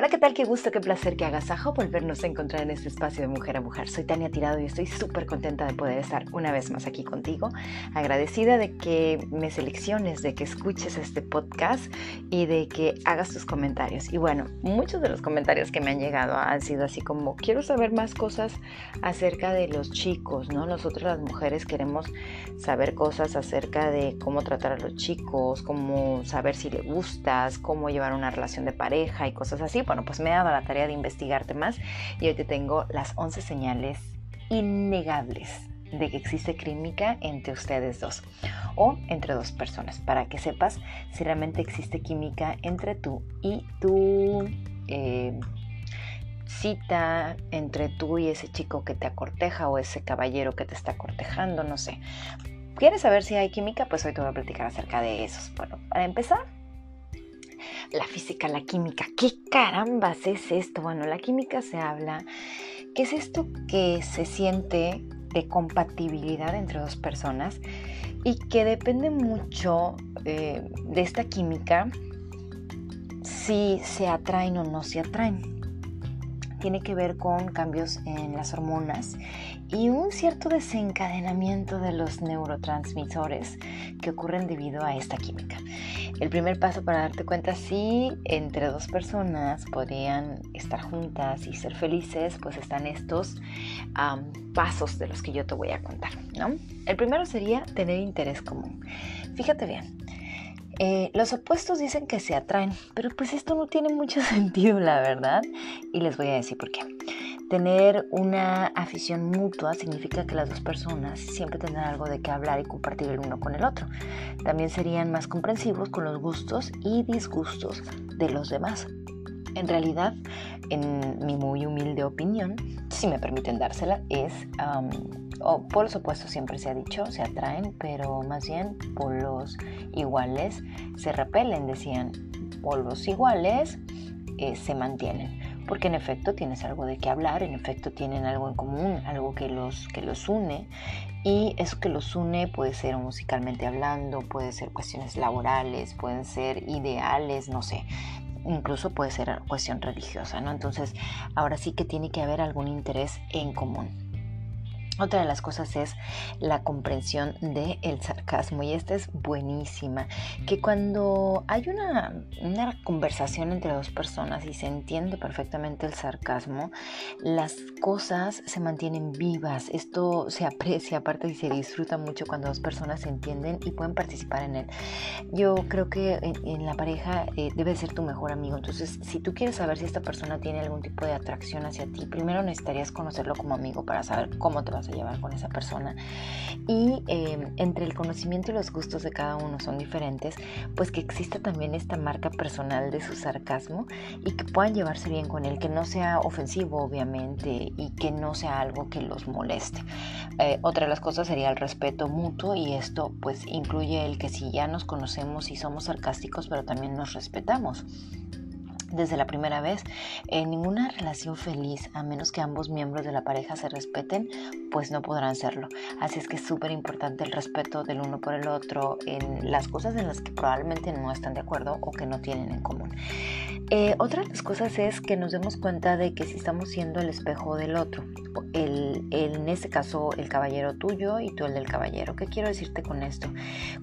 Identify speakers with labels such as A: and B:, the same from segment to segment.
A: Hola, ¿qué tal? Qué gusto, qué placer, qué agasajo volvernos a encontrar en este espacio de mujer a mujer. Soy Tania Tirado y estoy súper contenta de poder estar una vez más aquí contigo. Agradecida de que me selecciones, de que escuches este podcast y de que hagas tus comentarios. Y bueno, muchos de los comentarios que me han llegado han sido así como, quiero saber más cosas acerca de los chicos, ¿no? Nosotros las mujeres queremos saber cosas acerca de cómo tratar a los chicos, cómo saber si le gustas, cómo llevar una relación de pareja y cosas así bueno, pues me he dado la tarea de investigarte más y hoy te tengo las 11 señales innegables de que existe química entre ustedes dos o entre dos personas para que sepas si realmente existe química entre tú y tu eh, cita entre tú y ese chico que te acorteja o ese caballero que te está cortejando, no sé. ¿Quieres saber si hay química? Pues hoy te voy a platicar acerca de esos. Bueno, para empezar, la física, la química. ¿Qué carambas es esto? Bueno, la química se habla, ¿qué es esto que se siente de compatibilidad entre dos personas y que depende mucho eh, de esta química si se atraen o no se atraen? Tiene que ver con cambios en las hormonas y un cierto desencadenamiento de los neurotransmisores que ocurren debido a esta química. El primer paso para darte cuenta si entre dos personas podrían estar juntas y ser felices, pues están estos pasos de los que yo te voy a contar. ¿no? El primero sería tener interés común. Fíjate bien, eh, los opuestos dicen que se atraen, pero pues esto no tiene mucho sentido, la verdad, y les voy a decir por qué. Tener una afición mutua significa que las dos personas siempre tendrán algo de qué hablar y compartir el uno con el otro. También serían más comprensivos con los gustos y disgustos de los demás. En realidad, en mi muy humilde opinión, si me permiten dársela, es o polos opuestos siempre se ha dicho, se atraen, pero más bien polos iguales se repelen, decían. Polos iguales eh, se mantienen, porque en efecto tienes algo de qué hablar, en efecto tienen algo en común, algo que los, que los une, y eso que los une puede ser musicalmente hablando, puede ser cuestiones laborales, pueden ser ideales, no sé, incluso puede ser cuestión religiosa, ¿no? Entonces, ahora sí que tiene que haber algún interés en común. Otra de las cosas es la comprensión del el sarcasmo y esta es buenísima, que cuando hay una, una, conversación entre dos personas y se entiende perfectamente el sarcasmo, las cosas se mantienen vivas, esto se aprecia aparte y se disfruta mucho cuando dos personas se entienden y pueden participar en él. Yo creo que en, la pareja eh, debe ser tu mejor amigo, entonces si tú quieres saber si esta persona tiene algún tipo de atracción hacia ti, primero necesitarías conocerlo como amigo para saber cómo te vas a llevar con esa persona. Y em, entre el conocimiento y los gustos de cada uno son diferentes, pues que exista también esta marca personal de su sarcasmo y que puedan llevarse bien con él, que no sea ofensivo obviamente y que no sea algo que los moleste. Eh, otra de las cosas sería el respeto mutuo y esto pues incluye el que si ya nos conocemos y somos sarcásticos, pero también nos respetamos desde la primera vez. En ninguna relación feliz, a menos que ambos miembros de la pareja se respeten, pues no podrán serlo. Así es que es súper importante el respeto del uno por el otro en las cosas en las que probablemente no están de acuerdo o que no tienen en común. Eh, otra de las cosas es que nos demos cuenta de que si estamos siendo el espejo del otro, el, en este caso el caballero tuyo y tú el del caballero. ¿Qué quiero decirte con esto?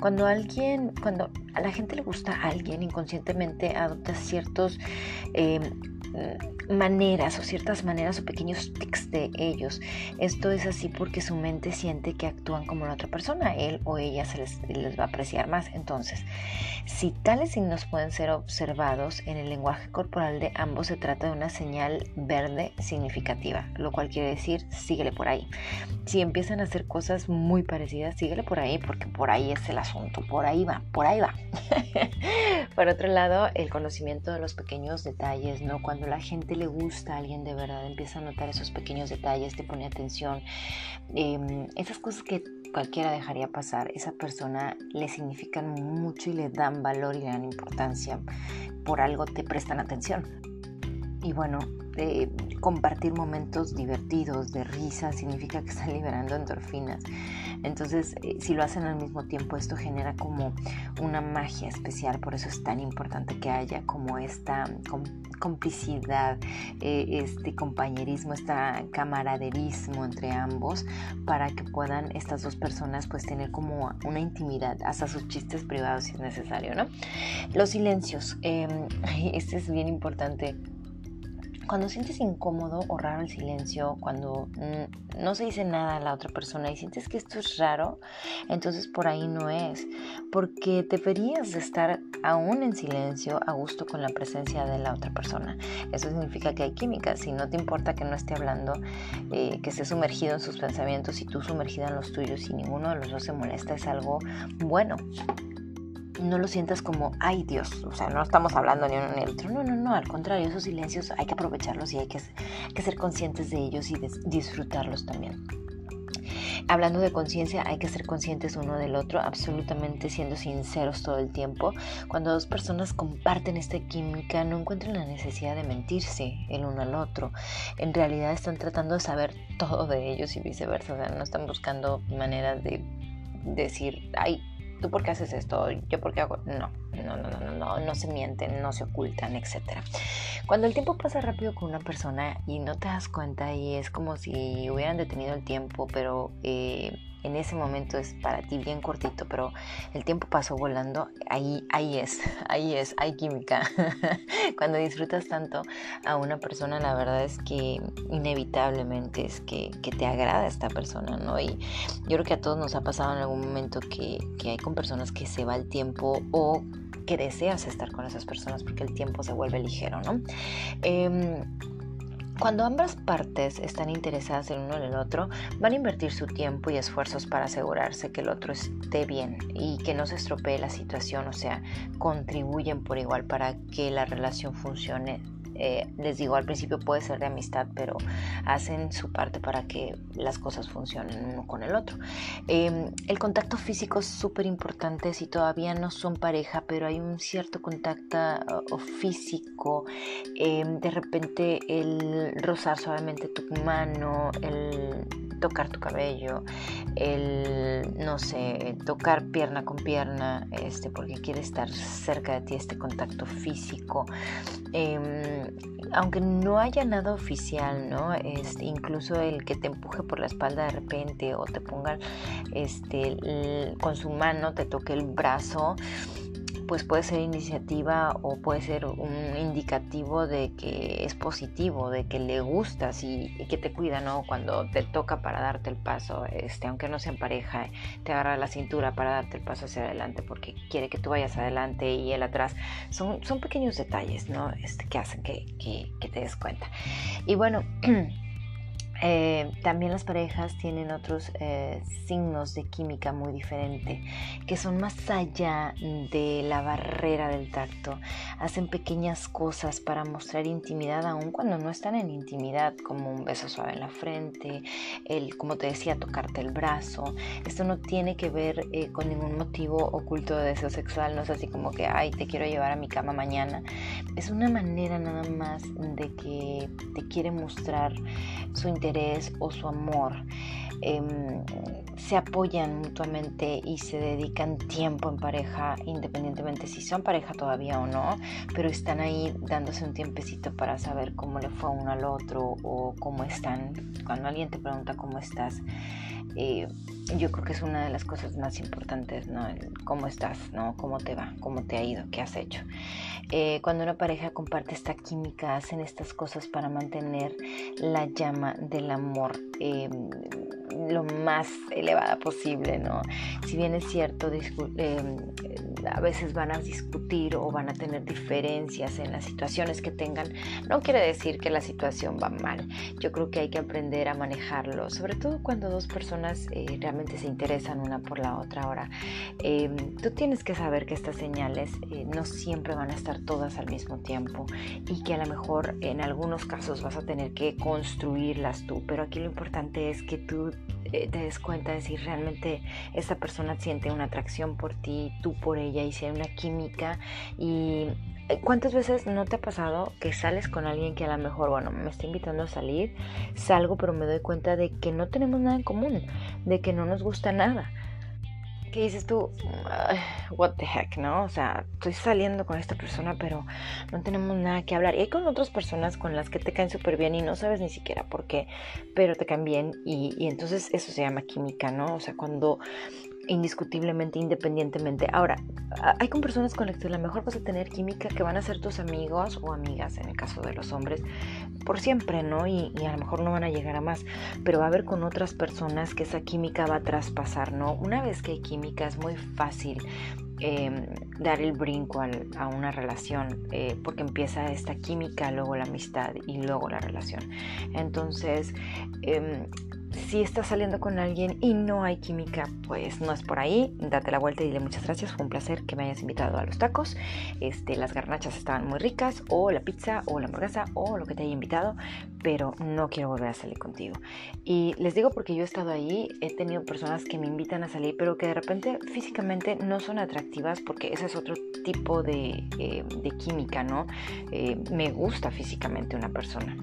A: Cuando alguien, cuando a la gente le gusta a alguien, inconscientemente adopta ciertos eh, maneras o ciertas maneras o pequeños tics de ellos. Esto es así porque su mente siente que actúan como la otra persona, él o ella se les, va a apreciar más. Entonces, si tales signos pueden ser observados en el lenguaje corporal de ambos, se trata de una señal verde significativa, lo cual quiere decir síguele por ahí. Si empiezan a hacer cosas muy parecidas, síguele por ahí porque por ahí es el asunto, por ahí va, por ahí va. por otro lado, el conocimiento de los pequeños detalles, ¿no? Cuando la gente le gusta a alguien de verdad, empieza a notar esos pequeños detalles, te pone atención, em, esas cosas que cualquiera dejaría pasar, esa persona le significan mucho y le dan valor y le dan importancia, por algo te prestan atención. Y bueno, compartir momentos divertidos, de risa, significa que están liberando endorfinas. Entonces, eh, si lo hacen al mismo tiempo, esto genera como una magia especial. Por eso es tan importante que haya como esta complicidad, eh, este compañerismo, esta camaraderismo entre ambos para que puedan estas dos personas pues tener como una intimidad, hasta sus chistes privados si es necesario, ¿no? Los silencios, em, este es bien importante cuando sientes incómodo o raro el silencio, cuando no se dice nada a la otra persona y sientes que esto es raro, entonces por ahí no es, porque deberías de estar aún en silencio a gusto con la presencia de la otra persona. Eso significa que hay química, si no te importa que no esté hablando, eh, que esté sumergido en sus pensamientos y tú sumergida en los tuyos y ninguno de los dos se molesta, es algo bueno no lo sientas como, ay Dios, o sea, no estamos hablando ni uno ni otro. No, no, no, al contrario, esos silencios hay que aprovecharlos y hay que, ser conscientes de ellos y disfrutarlos también. Hablando de conciencia, hay que ser conscientes uno del otro, absolutamente siendo sinceros todo el tiempo. Cuando dos personas comparten esta química, no encuentran la necesidad de mentirse el uno al otro. En realidad están tratando de saber todo de ellos y viceversa. O sea, no están buscando maneras de decir, ay, ¿tú por qué haces esto? ¿Yo por qué hago? No, no, no, no, no, no se mienten, no se ocultan, etc. Cuando el tiempo pasa rápido con una persona y no te das cuenta y es como si hubieran detenido el tiempo, pero eh, en ese momento es para ti bien cortito, pero el tiempo pasó volando, ahí, ahí es, ahí es, hay química. Cuando disfrutas tanto a una persona, la verdad es que inevitablemente es que, te agrada esta persona, ¿no? Y yo creo que a todos nos ha pasado en algún momento que, hay con personas que se va el tiempo o que deseas estar con esas personas porque el tiempo se vuelve ligero, ¿no? Em, cuando ambas partes están interesadas en uno en el otro, van a invertir su tiempo y esfuerzos para asegurarse que el otro esté bien y que no se estropee la situación, o sea, contribuyen por igual para que la relación funcione eh, les digo, al principio puede ser de amistad, pero hacen su parte para que las cosas funcionen uno con el otro. Em, el contacto físico es súper importante si todavía no son pareja, pero hay un cierto contacto físico, em, de repente el rozar suavemente tu mano, el tocar tu cabello, el, no sé, tocar pierna con pierna, este, porque quiere estar cerca de ti, este contacto físico. Em, aunque no haya nada oficial, ¿no? Este, incluso el que te empuje por la espalda de repente o te ponga este, con su mano, te toque el brazo, pues puede ser iniciativa o puede ser un indicativo de que es positivo, de que le gustas y, que te cuida, ¿no? Cuando te toca para darte el paso, este, aunque no sea en pareja, te agarra la cintura para darte el paso hacia adelante porque quiere que tú vayas adelante y él atrás. Son, son pequeños detalles, ¿no? Este, que hacen que, que, que te des cuenta. Y bueno, Eh, también las parejas tienen otros eh, signos de química muy diferente, que son más allá de la barrera del tacto. Hacen pequeñas cosas para mostrar intimidad, aun cuando no están en intimidad, como un beso suave en la frente, el, como te decía, tocarte el brazo. Esto no tiene que ver eh, con ningún motivo oculto de deseo sexual, no es así como que, ay, te quiero llevar a mi cama mañana. Es una manera nada más de que te quiere mostrar su interés o su amor. Em, se apoyan mutuamente y se dedican tiempo en pareja, independientemente si son pareja todavía o no, pero están ahí dándose un tiempecito para saber cómo le fue uno al otro o cómo están. Cuando alguien te pregunta cómo estás, eh, yo creo que es una de las cosas más importantes, ¿no? cómo estás, ¿no? Cómo te va, cómo te ha ido, qué has hecho. Eh, cuando una pareja comparte esta química, hacen estas cosas para mantener la llama del amor eh, lo más elevada posible, ¿no? Si bien es cierto, eh, a veces van a discutir o van a tener diferencias en las situaciones que tengan, no quiere decir que la situación va mal. Yo creo que hay que aprender a manejarlo, sobre todo cuando dos personas realmente se interesan una por la otra. Ahora, tú tienes que saber que estas señales no siempre van a estar todas al mismo tiempo y que a lo mejor en algunos casos vas a tener que construirlas tú, pero aquí lo importante es que tú eh, te des cuenta de si realmente esa persona siente una atracción por ti, tú por ella y si hay una química y ¿Cuántas veces no te ha pasado que sales con alguien que a lo mejor, bueno, me está invitando a salir, salgo, pero me doy cuenta de que no tenemos nada en común, de que no nos gusta nada? ¿Qué dices tú, what the heck, ¿no? O sea, estoy saliendo con esta persona, pero no tenemos nada que hablar. Y hay con otras personas con las que te caen súper bien y no sabes ni siquiera por qué, pero te caen bien y entonces eso se llama química, ¿no? O sea, cuando indiscutiblemente, independientemente. Ahora, hay con personas con las que a lo mejor vas a tener química que van a ser tus amigos o amigas, en el caso de los hombres, por siempre, ¿no? Y, a lo mejor no van a llegar a más, pero va a haber con otras personas que esa química va a traspasar, ¿no? Una vez que hay química es muy fácil em, dar el brinco a una relación, eh, porque empieza esta química, luego la amistad y luego la relación. Entonces, eh, si estás saliendo con alguien y no hay química, pues no es por ahí. Date la vuelta y dile muchas gracias. Fue un placer que me hayas invitado a los tacos. Este, las garnachas estaban muy ricas, o la pizza, o la hamburguesa, o lo que te haya invitado, pero no quiero volver a salir contigo. Y les digo porque yo he estado ahí, he tenido personas que me invitan a salir, pero que de repente físicamente no son atractivas porque ese es otro tipo de, eh, química, ¿no? Eh, me gusta físicamente una persona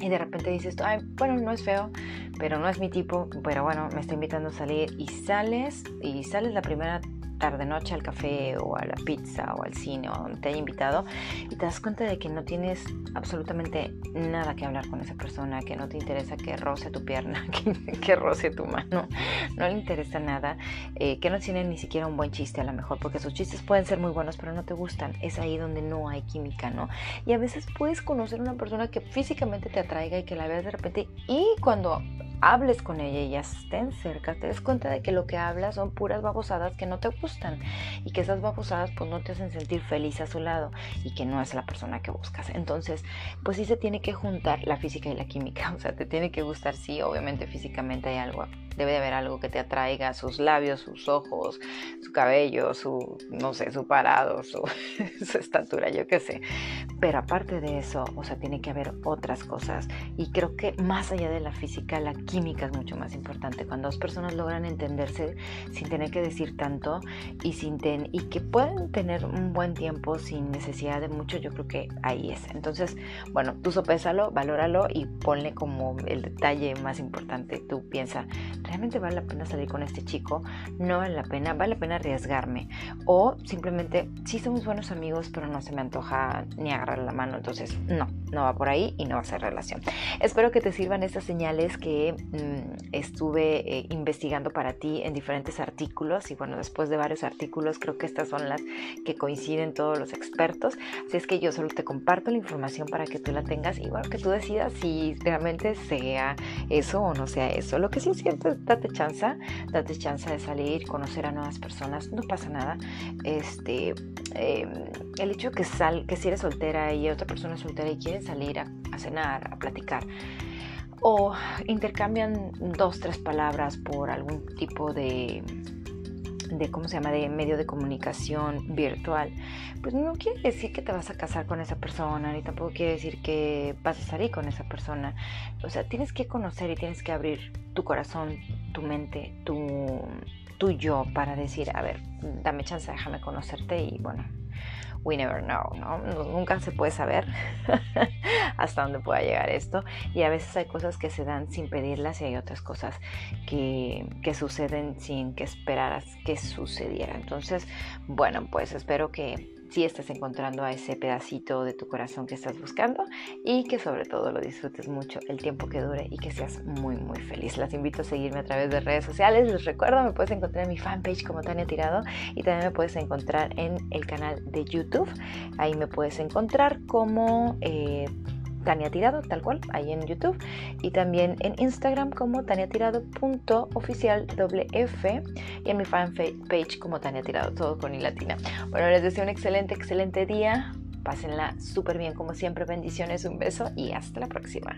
A: y de repente dices, ay, bueno, no es feo, pero no es mi tipo, pero bueno, me está invitando a salir y sales y sales la primera tarde noche al café o a la pizza o al cine o donde te haya invitado y te das cuenta de que no tienes absolutamente nada que hablar con esa persona, que no te interesa que roce tu pierna, que, roce tu mano, no le interesa nada, eh, que no tiene ni siquiera un buen chiste a lo mejor, porque sus chistes pueden ser muy buenos pero no te gustan, es ahí donde no hay química, ¿no? Y a veces puedes conocer una persona que físicamente te atraiga y que la veas de repente y cuando hables con ella y ya estén cerca, te des cuenta de que lo que hablas son puras babosadas que no te gustan y que esas babosadas pues no te hacen sentir feliz a su lado y que no es la persona que buscas. Entonces, pues sí se tiene que juntar la física y la química, o sea, te tiene que gustar, sí, obviamente físicamente hay algo, debe de haber algo que te atraiga, sus labios, sus ojos, su cabello, su, no sé, su parado, su, su estatura, yo qué sé. Pero aparte de eso, o sea, tiene que haber otras cosas y creo que más allá de la física, la química es mucho más importante. Cuando dos personas logran entenderse sin tener que decir tanto y, sin ten, y que pueden tener un buen tiempo sin necesidad de mucho, yo creo que ahí es. Entonces, bueno, tú sopésalo, valóralo y ponle como el detalle más importante. Tú piensa, ¿realmente vale la pena salir con este chico? No vale la pena, vale la pena arriesgarme. O simplemente, sí somos buenos amigos, pero no se me antoja ni agarrar la mano. Entonces, no, no va por ahí y no va a ser relación. Espero que te sirvan estas señales que Mm, estuve eh, investigando para ti en diferentes artículos y bueno, después de varios artículos creo que estas son las que coinciden todos los expertos. Así es que yo solo te comparto la información para que tú la tengas y bueno, que tú decidas si realmente sea eso o no sea eso. Lo que sí date chance, date chance de salir, conocer a nuevas personas, no pasa nada. Este, em, el hecho que sal, que si eres soltera y otra persona es soltera y quieren salir a cenar, a platicar, o intercambian dos, tres palabras por algún tipo de, de, ¿cómo se llama?, de medio de comunicación virtual, pues no quiere decir que te vas a casar con esa persona, ni tampoco quiere decir que vas a salir con esa persona. O sea, tienes que conocer y tienes que abrir tu corazón, tu mente, tu, yo para decir, a ver, dame chance, déjame conocerte y bueno, we never know, ¿no? Nunca se puede saber hasta dónde pueda llegar esto y a veces hay cosas que se dan sin pedirlas y hay otras cosas que, que suceden sin que esperaras que sucediera. Entonces, bueno, pues espero que si estás encontrando a ese pedacito de tu corazón que estás buscando y que sobre todo lo disfrutes mucho el tiempo que dure y que seas muy muy feliz. Las invito a seguirme a través de redes sociales. Les recuerdo, me puedes encontrar en mi fanpage como Tania Tirado y también me puedes encontrar en el canal de YouTube. Ahí me puedes encontrar como... Eh, Tania Tirado, tal cual, ahí en YouTube. Y también en Instagram como taniatirado.oficialwf y en mi fanpage como Tania Tirado, todo con i latina. Bueno, les deseo un excelente, excelente día. Pásenla súper bien como siempre. Bendiciones, un beso y hasta la próxima.